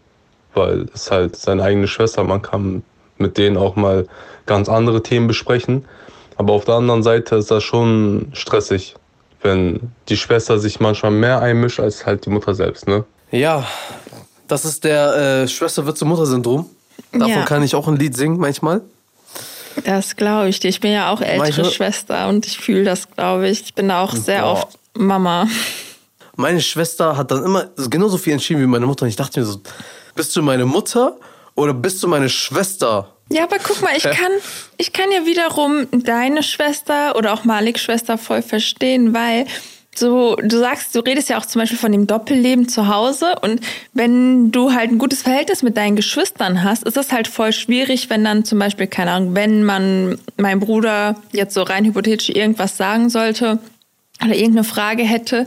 weil es halt seine eigene Schwester, man kann mit denen auch mal ganz andere Themen besprechen. Aber auf der anderen Seite ist das schon stressig, wenn die Schwester sich manchmal mehr einmischt als halt die Mutter selbst, ne? Ja, das ist der äh, Schwester wird zur Mutter-Syndrom. Davon Ja. kann ich auch ein Lied singen manchmal. Das glaube ich dir. Ich bin ja auch ältere Manche- Schwester und ich fühle das, glaube ich. Ich bin da auch sehr Boah. oft Mama. Meine Schwester hat dann immer genauso viel entschieden wie meine Mutter. Und ich dachte mir so, bist du meine Mutter oder bist du meine Schwester? Ja, aber guck mal, ich kann, ich kann ja wiederum deine Schwester oder auch Maliks Schwester voll verstehen, weil so, du sagst, du redest ja auch zum Beispiel von dem Doppelleben zu Hause und wenn du halt ein gutes Verhältnis mit deinen Geschwistern hast, ist das halt voll schwierig, wenn dann zum Beispiel, keine Ahnung, wenn man, mein Bruder jetzt so rein hypothetisch irgendwas sagen sollte oder irgendeine Frage hätte,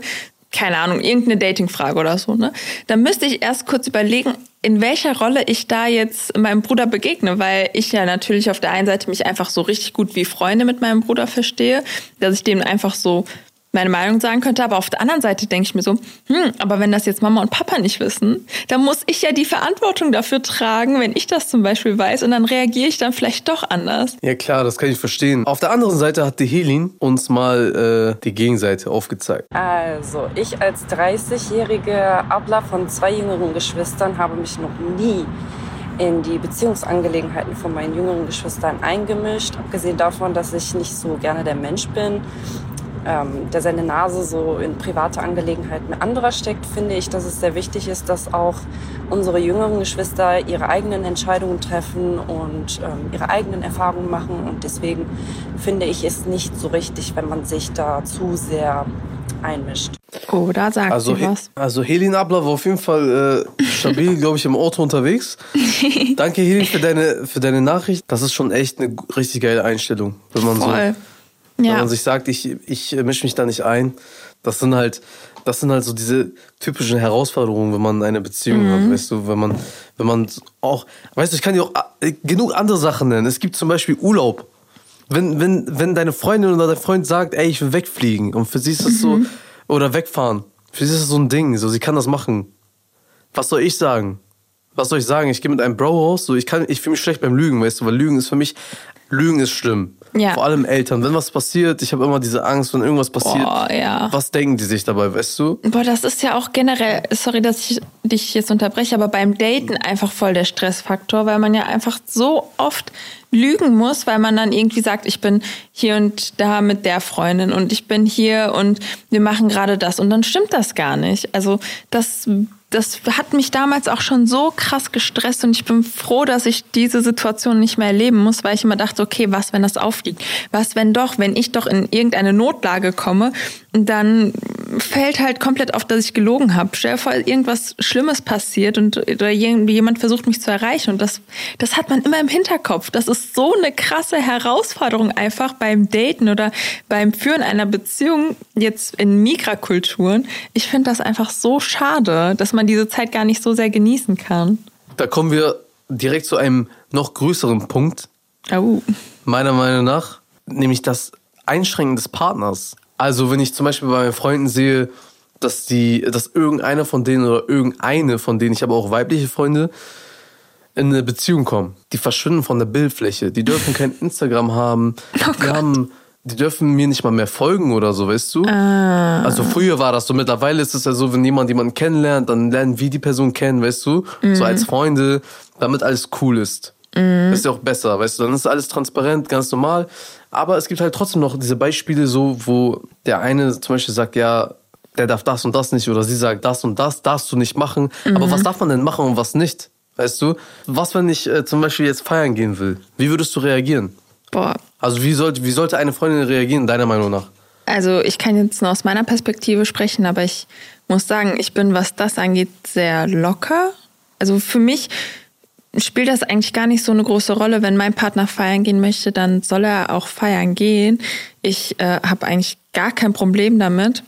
keine Ahnung, irgendeine Datingfrage oder so, ne? Dann müsste ich erst kurz überlegen, in welcher Rolle ich da jetzt meinem Bruder begegne, weil ich ja natürlich auf der einen Seite mich einfach so richtig gut wie Freunde mit meinem Bruder verstehe, dass ich dem einfach so meine Meinung sagen könnte, aber auf der anderen Seite denke ich mir so, hm, aber wenn das jetzt Mama und Papa nicht wissen, dann muss ich ja die Verantwortung dafür tragen, wenn ich das zum Beispiel weiß und dann reagiere ich dann vielleicht doch anders. Ja klar, das kann ich verstehen. Auf der anderen Seite hat die Helin uns mal äh, die Gegenseite aufgezeigt. Also, ich als 30-jährige Abla von zwei jüngeren Geschwistern habe mich noch nie in die Beziehungsangelegenheiten von meinen jüngeren Geschwistern eingemischt. Abgesehen davon, dass ich nicht so gerne der Mensch bin, ähm, der seine Nase so in private Angelegenheiten anderer steckt, finde ich, dass es sehr wichtig ist, dass auch unsere jüngeren Geschwister ihre eigenen Entscheidungen treffen und ähm, ihre eigenen Erfahrungen machen. Und deswegen finde ich es nicht so richtig, wenn man sich da zu sehr einmischt. Oh, da sagt Also, sie was. also Helin Abler war auf jeden Fall äh, stabil, <laughs> glaube ich, im Auto unterwegs. Danke Helin für deine, für deine Nachricht. Das ist schon echt eine richtig geile Einstellung, wenn man so Voll. Wenn Ja. man sich sagt, ich, ich mische mich da nicht ein. Das sind halt, das sind halt so diese typischen Herausforderungen, wenn man eine Beziehung hat, weißt du, wenn man, wenn man auch, weißt du, ich kann dir auch äh, genug andere Sachen nennen. Es gibt zum Beispiel Urlaub. Wenn, wenn, wenn deine Freundin oder dein Freund sagt, ey, ich will wegfliegen und für sie ist das so, oder wegfahren. Für sie ist das so ein Ding, so, sie kann das machen. Was soll ich sagen? Was soll ich sagen? Ich gehe mit einem Bro raus, so ich kann, ich fühle mich schlecht beim Lügen, weißt du, weil Lügen ist für mich, Lügen ist schlimm. Ja. Vor allem Eltern. Wenn was passiert, ich habe immer diese Angst, wenn irgendwas passiert. Boah, ja. Was denken die sich dabei, weißt du? Boah, das ist ja auch generell, sorry, dass ich dich jetzt unterbreche, aber beim Daten einfach voll der Stressfaktor, weil man ja einfach so oft lügen muss, weil man dann irgendwie sagt, ich bin hier und da mit der Freundin und ich bin hier und wir machen gerade das und dann stimmt das gar nicht. Also das das hat mich damals auch schon so krass gestresst und ich bin froh, dass ich diese Situation nicht mehr erleben muss, weil ich immer dachte, okay, was, wenn das auffliegt? Was, wenn doch, wenn ich doch in irgendeine Notlage komme, dann fällt halt komplett auf, dass ich gelogen habe. Stell dir vor, irgendwas Schlimmes passiert und oder jemand versucht mich zu erreichen und das, das hat man immer im Hinterkopf. Das ist so eine krasse Herausforderung einfach beim Daten oder beim Führen einer Beziehung jetzt in Migrakulturen. Ich finde das einfach so schade, dass man diese Zeit gar nicht so sehr genießen kann. Da kommen wir direkt zu einem noch größeren Punkt. Oh. Meiner Meinung nach, nämlich das Einschränken des Partners. Also wenn ich zum Beispiel bei meinen Freunden sehe, dass die, dass irgendeiner von denen oder irgendeine von denen, ich habe auch weibliche Freunde, in eine Beziehung kommen. Die verschwinden von der Bildfläche. Die dürfen kein Instagram haben. Oh die haben, die dürfen mir nicht mal mehr folgen oder so, weißt du? Ah. Also früher war das so. Mittlerweile ist es ja so, wenn jemand jemanden kennenlernt, dann lernen wir die Person kennen, weißt du? So als Freunde, damit alles cool ist. Das ist ja auch besser, weißt du? Dann ist alles transparent, ganz normal. Aber es gibt halt trotzdem noch diese Beispiele so, wo der eine zum Beispiel sagt, ja, der darf das und das nicht oder sie sagt, das und das darfst du nicht machen. Aber was darf man denn machen und was nicht? Weißt du? Was, wenn ich äh, zum Beispiel jetzt feiern gehen will? Wie würdest du reagieren? Boah. Also wie sollte, wie sollte eine Freundin reagieren, deiner Meinung nach? Also ich kann jetzt nur aus meiner Perspektive sprechen, aber ich muss sagen, ich bin, was das angeht, sehr locker. Also für mich spielt das eigentlich gar nicht so eine große Rolle. Wenn mein Partner feiern gehen möchte, dann soll er auch feiern gehen. Ich äh, habe eigentlich gar kein Problem damit.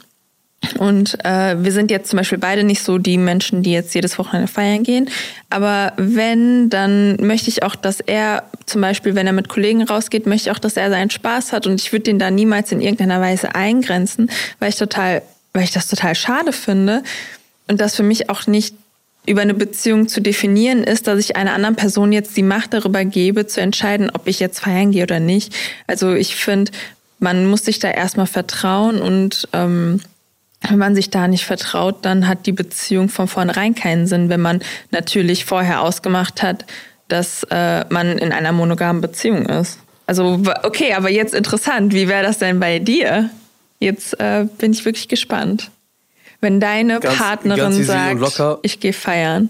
Und äh, wir sind jetzt zum Beispiel beide nicht so die Menschen, die jetzt jedes Wochenende feiern gehen. Aber wenn, dann möchte ich auch, dass er zum Beispiel, wenn er mit Kollegen rausgeht, möchte ich auch, dass er seinen Spaß hat. Und ich würde den da niemals in irgendeiner Weise eingrenzen, weil ich total, weil ich das total schade finde. Und das für mich auch nicht über eine Beziehung zu definieren ist, dass ich einer anderen Person jetzt die Macht darüber gebe, zu entscheiden, ob ich jetzt feiern gehe oder nicht. Also ich finde, man muss sich da erstmal vertrauen und ähm, wenn man sich da nicht vertraut, dann hat die Beziehung von vornherein keinen Sinn, wenn man natürlich vorher ausgemacht hat, dass äh, man in einer monogamen Beziehung ist. Also okay, aber jetzt interessant, wie wäre das denn bei dir? Jetzt äh, bin ich wirklich gespannt. Wenn deine Ganz- Partnerin ganz easy und sagt, locker. ich gehe feiern.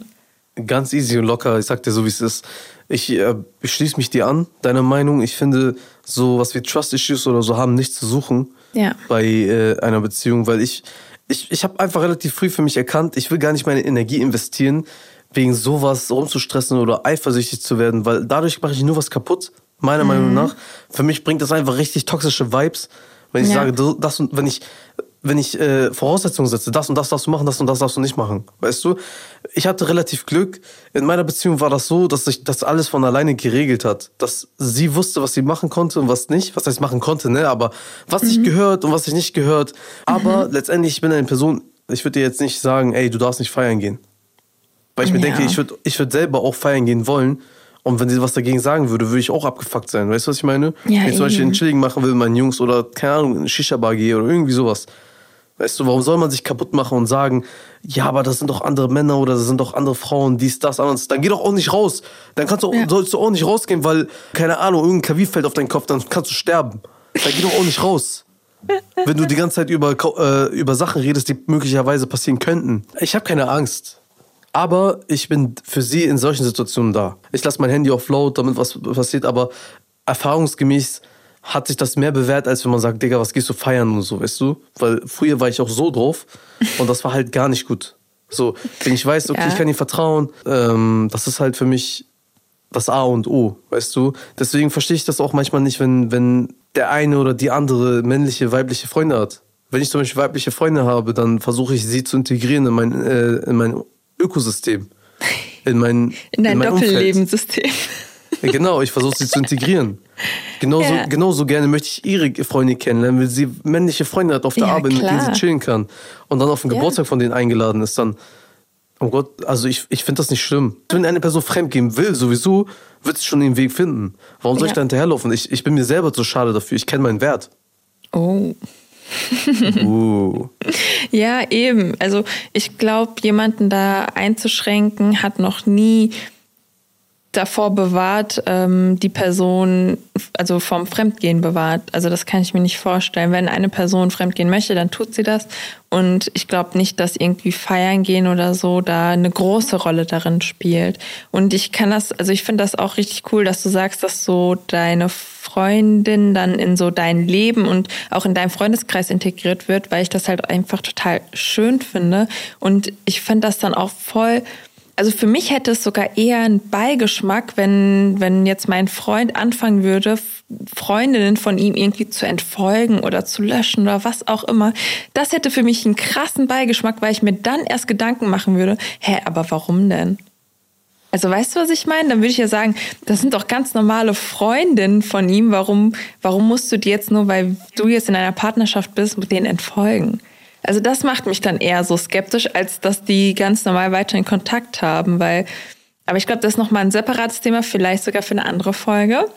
Ganz easy und locker. Ich sag dir so, wie es ist. Ich, äh, schließe mich dir an, deiner Meinung. Ich finde, so was wie Trust Issues oder so haben nichts zu suchen Ja. bei äh, einer Beziehung, weil ich, ich, ich habe einfach relativ früh für mich erkannt, ich will gar nicht meine Energie investieren, wegen sowas rumzustressen oder eifersüchtig zu werden, weil dadurch mache ich nur was kaputt, meiner Mhm. Meinung nach. Für mich bringt das einfach richtig toxische Vibes, wenn ich Ja. sage, das und wenn ich wenn ich äh, Voraussetzungen setze, das und das darfst du machen, das und das darfst du nicht machen. Weißt du? Ich hatte relativ Glück. In meiner Beziehung war das so, dass sich das alles von alleine geregelt hat. Dass sie wusste, was sie machen konnte und was nicht. Was heißt machen konnte, ne? Aber was sich gehört und was sich nicht gehört. Aber letztendlich, ich bin eine Person, ich würde dir jetzt nicht sagen, ey, du darfst nicht feiern gehen. Weil ich mir Ja. denke, ich würde ich würd selber auch feiern gehen wollen. Und wenn sie was dagegen sagen würde, würde ich auch abgefuckt sein. Weißt du, was ich meine? Ja, wenn ich zum Beispiel einen Chilling machen will mit meinen Jungs oder, keine Ahnung, in eine Shisha-Bar gehe oder irgendwie sowas. Weißt du, warum soll man sich kaputt machen und sagen, ja, aber das sind doch andere Männer oder das sind doch andere Frauen, dies, das, anderes. Dann geh doch auch nicht raus. Dann kannst du, auch- Ja. sollst du auch nicht rausgehen, weil, keine Ahnung, irgendein Klavier fällt auf deinen Kopf, dann kannst du sterben. Dann geh doch auch nicht raus. Wenn du die ganze Zeit über, äh, über Sachen redest, die möglicherweise passieren könnten. Ich habe keine Angst. Aber ich bin für sie in solchen Situationen da. Ich lasse mein Handy auf laut, damit was passiert, aber erfahrungsgemäß hat sich das mehr bewährt, als wenn man sagt, Digga, was gehst du feiern und so, weißt du? Weil früher war ich auch so drauf <laughs> und das war halt gar nicht gut. So, wenn ich weiß, okay, Ja. ich kann ihm vertrauen, ähm, das ist halt für mich das A und O, weißt du? Deswegen verstehe ich das auch manchmal nicht, wenn, wenn der eine oder die andere männliche, weibliche Freunde hat. Wenn ich zum Beispiel weibliche Freunde habe, dann versuche ich sie zu integrieren in mein, äh, in mein Ökosystem. In mein, <laughs> In dein mein Umfeld. Doppellebensystem. Ja, Genau, ich versuche sie zu integrieren. Genauso, Ja. genauso gerne möchte ich ihre Freunde kennenlernen, weil sie männliche Freunde hat auf der Ja, Arbeit, mit denen sie klar. chillen kann. Und dann auf den. Geburtstag von denen eingeladen ist, dann Oh Gott, also ich, ich finde das nicht schlimm. Wenn eine Person fremdgehen will, sowieso, wird sie schon den Weg finden. Warum soll ich da hinterherlaufen? Ich, ich bin mir selber zu schade dafür. Ich kenne meinen Wert. Oh. <laughs> Uh. Ja, eben. Also ich glaube, jemanden da einzuschränken hat noch nie davor bewahrt, ähm, die Person, also vom Fremdgehen bewahrt. Also das kann ich mir nicht vorstellen. Wenn eine Person fremdgehen möchte, dann tut sie das. Und ich glaube nicht, dass irgendwie feiern gehen oder so da eine große Rolle darin spielt. Und ich kann das, also ich finde das auch richtig cool, dass du sagst, dass so deine Freundin dann in so dein Leben und auch in deinem Freundeskreis integriert wird, weil ich das halt einfach total schön finde. Und ich finde das dann auch voll, also für mich hätte es sogar eher einen Beigeschmack, wenn, wenn jetzt mein Freund anfangen würde, Freundinnen von ihm irgendwie zu entfolgen oder zu löschen oder was auch immer. Das hätte für mich einen krassen Beigeschmack, weil ich mir dann erst Gedanken machen würde, hä, aber warum denn? Also weißt du, was ich meine? Dann würde ich ja sagen, das sind doch ganz normale Freundinnen von ihm. Warum, warum musst du die jetzt nur, weil du jetzt in einer Partnerschaft bist, mit denen entfolgen? Also das macht mich dann eher so skeptisch, als dass die ganz normal weiterhin Kontakt haben, weil, aber ich glaube, das ist nochmal ein separates Thema, vielleicht sogar für eine andere Folge.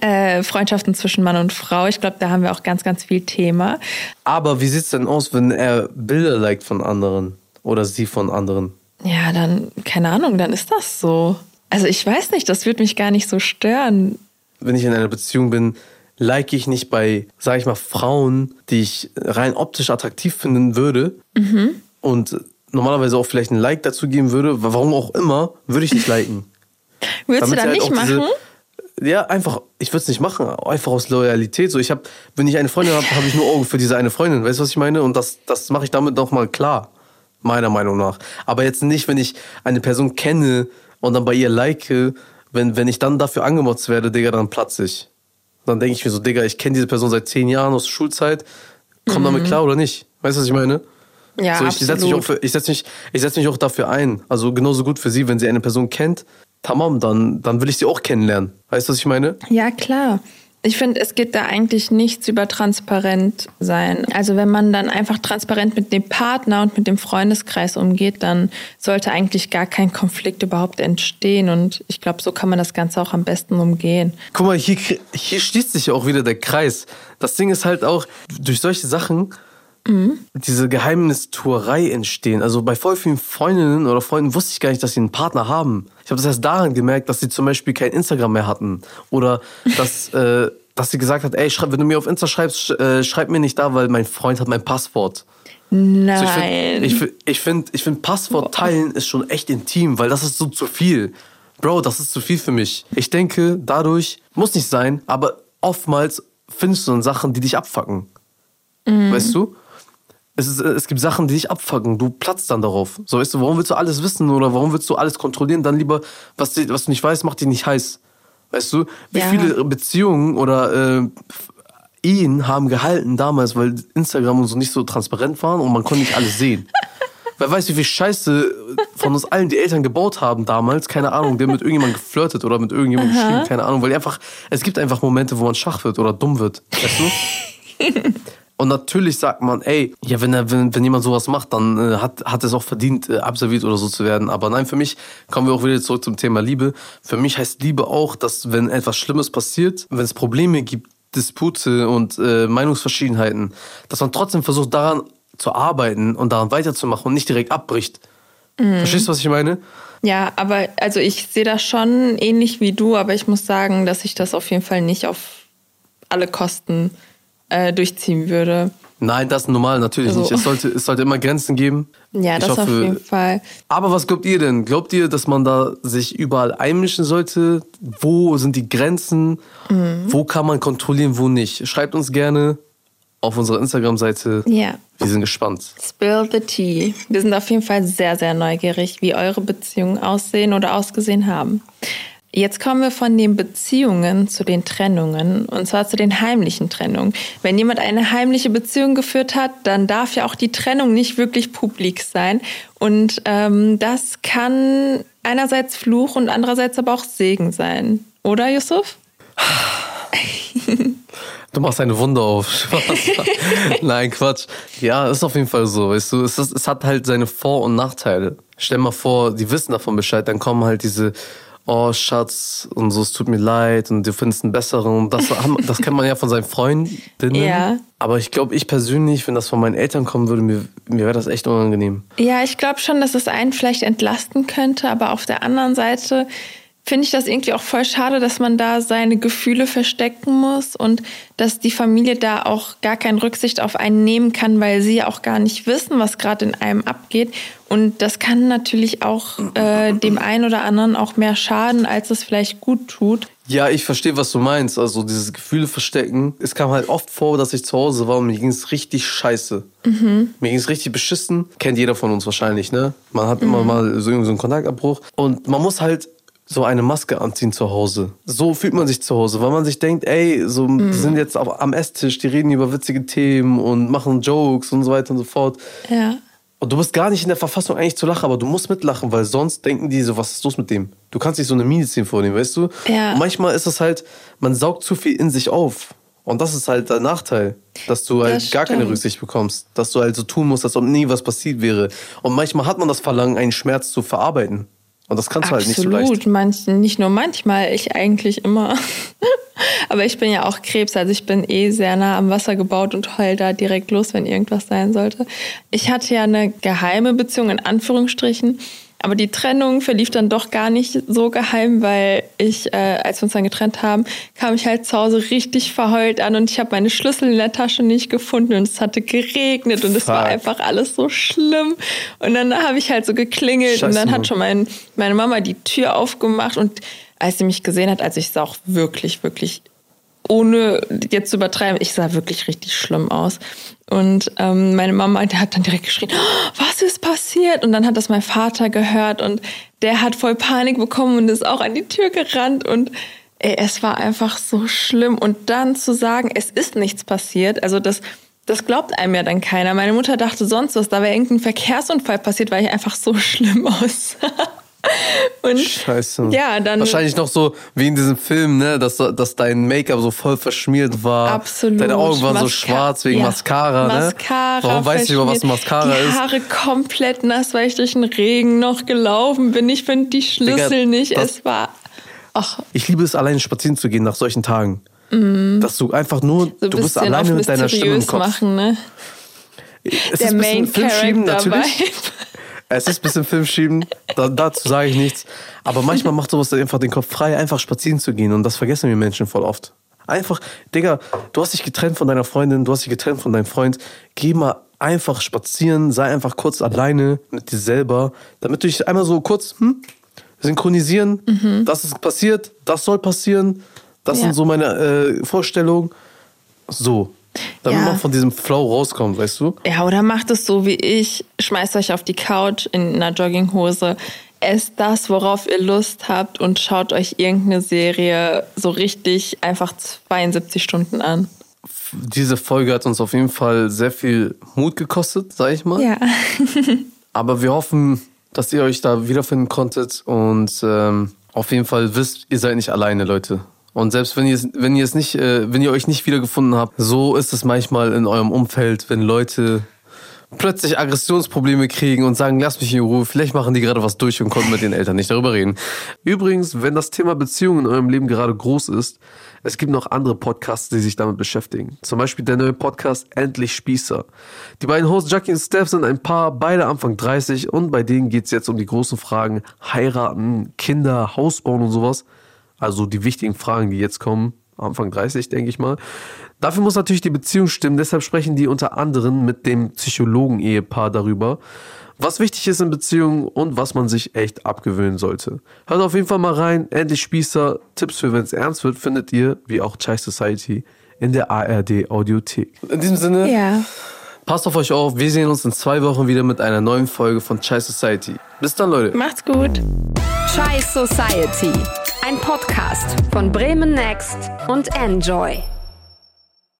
Äh, Freundschaften zwischen Mann und Frau. Ich glaube, da haben wir auch ganz, ganz viel Thema. Aber wie sieht's denn aus, wenn er Bilder liked von anderen? Oder sie von anderen? Ja, dann, keine Ahnung, dann ist das so. Also ich weiß nicht, das würde mich gar nicht so stören. Wenn ich in einer Beziehung bin, like ich nicht bei, sag ich mal, Frauen, die ich rein optisch attraktiv finden würde. Und normalerweise auch vielleicht ein Like dazu geben würde, warum auch immer, würde ich nicht liken. <laughs> Würdest du Damit dann sie nicht halt auch diese- machen? Ja, einfach, ich würde es nicht machen, einfach aus Loyalität. So, ich habe, wenn ich eine Freundin habe, habe ich nur Augen für diese eine Freundin. Weißt du, was ich meine? Und das, das mache ich damit noch mal klar, meiner Meinung nach. Aber jetzt nicht, wenn ich eine Person kenne und dann bei ihr like, wenn, wenn ich dann dafür angemotzt werde, Digga, dann platze ich. Dann denke ich mir so, Digga, ich kenne diese Person seit zehn Jahren aus Schulzeit, komm damit klar oder nicht? Weißt du, was ich meine? Mhm. Ja, so, ich setze mich, auch für- ich setz mich, ich setz mich auch dafür ein. Also genauso gut für sie, wenn sie eine Person kennt. Tamam, dann, dann will ich sie auch kennenlernen. Weißt du, was ich meine? Ja, klar. Ich finde, es geht da eigentlich nichts über transparent sein. Also wenn man dann einfach transparent mit dem Partner und mit dem Freundeskreis umgeht, dann sollte eigentlich gar kein Konflikt überhaupt entstehen. Und ich glaube, so kann man das Ganze auch am besten umgehen. Guck mal, hier, hier schließt sich ja auch wieder der Kreis. Das Ding ist halt auch, durch solche Sachen, diese Geheimnistuerei entstehen. Also bei voll vielen Freundinnen oder Freunden wusste ich gar nicht, dass sie einen Partner haben. Ich habe das erst daran gemerkt, dass sie zum Beispiel kein Instagram mehr hatten. Oder dass, <laughs> äh, dass sie gesagt hat, ey, schreib, wenn du mir auf Insta schreibst, äh, schreib mir nicht da, weil mein Freund hat mein Passwort. Ich Nein. finde, ich, find- ich find, ich find Passwort teilen ist schon echt intim, weil das ist so zu viel. Bro, das ist zu viel für mich. Ich denke, dadurch, muss nicht sein, aber oftmals findest du dann Sachen, die dich abfacken. Weißt du? Es, ist, es gibt Sachen, die dich abfacken. Du platzt dann darauf. So, weißt du, warum willst du alles wissen oder warum willst du alles kontrollieren? Dann lieber, was, die- was du nicht weißt, macht dich nicht heiß. Weißt du, wie Ja. viele Beziehungen oder äh, Ehen haben gehalten damals, weil Instagram und so nicht so transparent waren und man konnte nicht alles sehen. <laughs> Wer weiß, wie viel Scheiße von uns allen die Eltern gebaut haben damals, keine Ahnung, der mit irgendjemandem geflirtet oder mit irgendjemandem geschrieben, keine Ahnung, weil einfach, es gibt einfach Momente, wo man schwach wird oder dumm wird, weißt du? <laughs> Und natürlich sagt man, ey, ja, wenn, er, wenn, wenn jemand sowas macht, dann äh, hat, hat es auch verdient, äh, absolviert oder so zu werden. Aber nein, für mich kommen wir auch wieder zurück zum Thema Liebe. Für mich heißt Liebe auch, dass wenn etwas Schlimmes passiert, wenn es Probleme gibt, Dispute und äh, Meinungsverschiedenheiten, dass man trotzdem versucht, daran zu arbeiten und daran weiterzumachen und nicht direkt abbricht. Verstehst du, was ich meine? Ja, aber also ich sehe das schon ähnlich wie du, aber ich muss sagen, dass ich das auf jeden Fall nicht auf alle Kosten äh, durchziehen würde. Nein, das ist normal, natürlich Also- nicht. Es sollte, es sollte immer Grenzen geben. Ja, Ich das auf hoffe- jeden Fall. Aber was glaubt ihr denn? Glaubt ihr, dass man da sich überall einmischen sollte? Wo sind die Grenzen? Mhm. Wo kann man kontrollieren, wo nicht? Schreibt uns gerne auf unserer Instagram-Seite. Ja. Wir sind gespannt. Spill the tea. Wir sind auf jeden Fall sehr, sehr neugierig, wie eure Beziehungen aussehen oder ausgesehen haben. Jetzt kommen wir von den Beziehungen zu den Trennungen und zwar zu den heimlichen Trennungen. Wenn jemand eine heimliche Beziehung geführt hat, dann darf ja auch die Trennung nicht wirklich publik sein. Und ähm, das kann einerseits Fluch und andererseits aber auch Segen sein. Oder, Yusuf? Du machst eine Wunder auf. <laughs> Nein, Quatsch. Ja, ist auf jeden Fall so. Weißt du, es, ist, es hat halt seine Vor- und Nachteile. Stell mal vor, die wissen davon Bescheid, dann kommen halt diese, oh Schatz und so, es tut mir leid und du findest einen besseren. Das, das kennt man ja von seinen Freundinnen. Ja. Aber ich glaube, ich persönlich, wenn das von meinen Eltern kommen würde, mir, mir wäre das echt unangenehm. Ja, ich glaube schon, dass es einen vielleicht entlasten könnte, aber auf der anderen Seite finde ich das irgendwie auch voll schade, dass man da seine Gefühle verstecken muss und dass die Familie da auch gar keine Rücksicht auf einen nehmen kann, weil sie ja auch gar nicht wissen, was gerade in einem abgeht. Und das kann natürlich auch äh, dem einen oder anderen auch mehr schaden, als es vielleicht gut tut. Ja, ich verstehe, was du meinst. Also dieses Gefühle verstecken. Es kam halt oft vor, dass ich zu Hause war und mir ging es richtig scheiße. Mir ging es richtig beschissen. Kennt jeder von uns wahrscheinlich, ne? Man hat immer mal so, irgendwie so einen Kontaktabbruch. Und man muss halt so eine Maske anziehen zu Hause. So fühlt man sich zu Hause, weil man sich denkt, ey, so die sind jetzt am Esstisch, die reden über witzige Themen und machen Jokes und so weiter und so fort. Ja. Und du bist gar nicht in der Verfassung eigentlich zu lachen, aber du musst mitlachen, weil sonst denken die so, was ist los mit dem? Du kannst nicht so eine Miene ziehen vor dem, weißt du? Ja. Und manchmal ist es halt, man saugt zu viel in sich auf. Und das ist halt der Nachteil, dass du halt Das gar keine. Rücksicht bekommst. Dass du halt so tun musst, als ob nie was passiert wäre. Und manchmal hat man das Verlangen, einen Schmerz zu verarbeiten. Und das kannst du halt nicht so leicht. Absolut, Manch, nicht nur manchmal, ich eigentlich immer. <laughs> Aber ich bin ja auch Krebs, also ich bin eh sehr nah am Wasser gebaut und heul da direkt los, wenn irgendwas sein sollte. Ich hatte ja eine geheime Beziehung in Anführungsstrichen, aber die Trennung verlief dann doch gar nicht so geheim, weil ich, äh, als wir uns dann getrennt haben, kam ich halt zu Hause richtig verheult an und ich habe meine Schlüssel in der Tasche nicht gefunden und es hatte geregnet und es war Fuck. einfach alles so schlimm. Und dann habe ich halt so geklingelt und Scheiße, dann Mann. hat schon mein, meine Mama die Tür aufgemacht und als sie mich gesehen hat, also ich sah auch wirklich, wirklich, ohne jetzt zu übertreiben, ich sah wirklich richtig schlimm aus. Und ähm, meine Mama, die hat dann direkt geschrien, "Oh, was ist passiert? Und dann hat das mein Vater gehört und der hat voll Panik bekommen und ist auch an die Tür gerannt und ey, es war einfach so schlimm. Und dann zu sagen, es ist nichts passiert, also das, das glaubt einem ja dann keiner. Meine Mutter dachte sonst was, da wäre irgendein Verkehrsunfall passiert, weil ich einfach so <laughs> schlimm aussah. <laughs> Und Scheiße. Ja, dann- Wahrscheinlich noch so wie in diesem Film, ne, dass, dass dein Make-up so voll verschmiert war. Absolut. Deine Augen waren so Maska- schwarz wegen ja. Mascara, ne? Mascara Warum weißt du nicht, was. Mascara die ist? Haare komplett nass, weil ich durch den Regen noch gelaufen bin. Ich finde die Schlüssel Digga, nicht. Es war ach, Ich liebe es, alleine spazieren zu gehen nach solchen Tagen. Dass du einfach nur, so du bist alleine mit deiner Stimme im Kopf. machen, ne? Es Der ist ein bisschen Main Character natürlich. <laughs> Es ist ein bisschen Filmschieben, da, dazu sage ich nichts. Aber manchmal macht sowas dann einfach den Kopf frei, einfach spazieren zu gehen. Und das vergessen wir Menschen voll oft. Einfach, Digga, du hast dich getrennt von deiner Freundin, du hast dich getrennt von deinem Freund. Geh mal einfach spazieren, sei einfach kurz alleine mit dir selber, damit du dich einmal so kurz hm, synchronisieren. Das ist passiert, das soll passieren. Das Ja. sind so meine äh, Vorstellungen. So. Damit Ja. man von diesem Flow rauskommt, weißt du? Ja, oder macht es so wie ich. Schmeißt euch auf die Couch in einer Jogginghose. Esst das, worauf ihr Lust habt und schaut euch irgendeine Serie so richtig einfach 72 Stunden an. diese Folge hat uns auf jeden Fall sehr viel Mut gekostet, sag ich mal. Ja. <laughs> Aber wir hoffen, dass ihr euch da wiederfinden konntet und ähm, auf jeden Fall wisst, ihr seid nicht alleine, Leute. Und selbst wenn ihr es, wenn ihr es nicht, äh, wenn ihr euch nicht wiedergefunden habt, so ist es manchmal in eurem Umfeld, wenn Leute plötzlich Aggressionsprobleme kriegen und sagen, lass mich in Ruhe, vielleicht machen die gerade was durch und konnten mit den Eltern nicht darüber reden. Übrigens, wenn das Thema Beziehungen in eurem Leben gerade groß ist, es gibt noch andere Podcasts, die sich damit beschäftigen. Zum Beispiel der neue Podcast Endlich Spießer. Die beiden Hosts Jackie und Steph sind ein Paar, beide Anfang 30 und bei denen geht es jetzt um die großen Fragen heiraten, Kinder, Haus bauen und sowas. Also die wichtigen Fragen, die jetzt kommen, Anfang 30, denke ich mal. Dafür muss natürlich die Beziehung stimmen, deshalb sprechen die unter anderem mit dem Psychologen-Ehepaar darüber, was wichtig ist in Beziehungen und was man sich echt abgewöhnen sollte. Hört auf jeden Fall mal rein, endlich Spießer, Tipps für wenn es ernst wird, findet ihr, wie auch Chai Society, in der ARD Audiothek. In diesem Sinne, Ja. passt auf euch auf, wir sehen uns in zwei Wochen wieder mit einer neuen Folge von Chai Society. Bis dann, Leute. Macht's gut. Chai Society. Ein Podcast von Bremen Next und Enjoy.